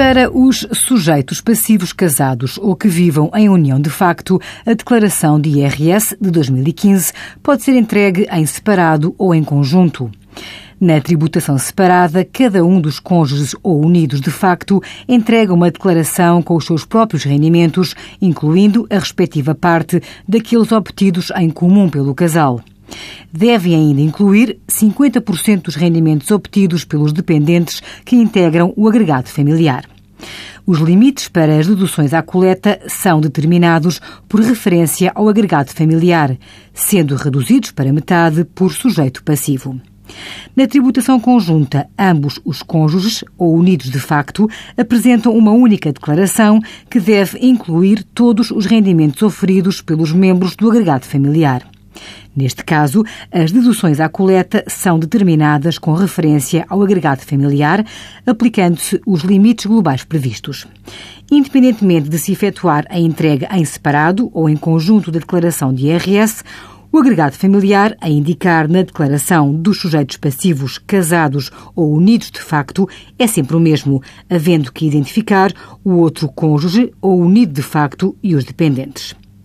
Para os sujeitos passivos casados ou que vivam em união de facto, a declaração de IRS de 2015 pode ser entregue em separado ou em conjunto. Na tributação separada, cada um dos cônjuges ou unidos de facto entrega uma declaração com os seus próprios rendimentos, incluindo a respectiva parte daqueles obtidos em comum pelo casal. Devem ainda incluir 50% dos rendimentos obtidos pelos dependentes que integram o agregado familiar. Os limites para as deduções à coleta são determinados por referência ao agregado familiar, sendo reduzidos para metade por sujeito passivo. Na tributação conjunta, ambos os cônjuges, ou unidos de facto, apresentam uma única declaração que deve incluir todos os rendimentos oferidos pelos membros do agregado familiar. Neste caso, as deduções à coleta são determinadas com referência ao agregado familiar, aplicando-se os limites globais previstos. Independentemente de se efetuar a entrega em separado ou em conjunto da declaração de IRS, o agregado familiar a indicar na declaração dos sujeitos passivos casados ou unidos de facto é sempre o mesmo, havendo que identificar o outro cônjuge ou unido de facto e os dependentes.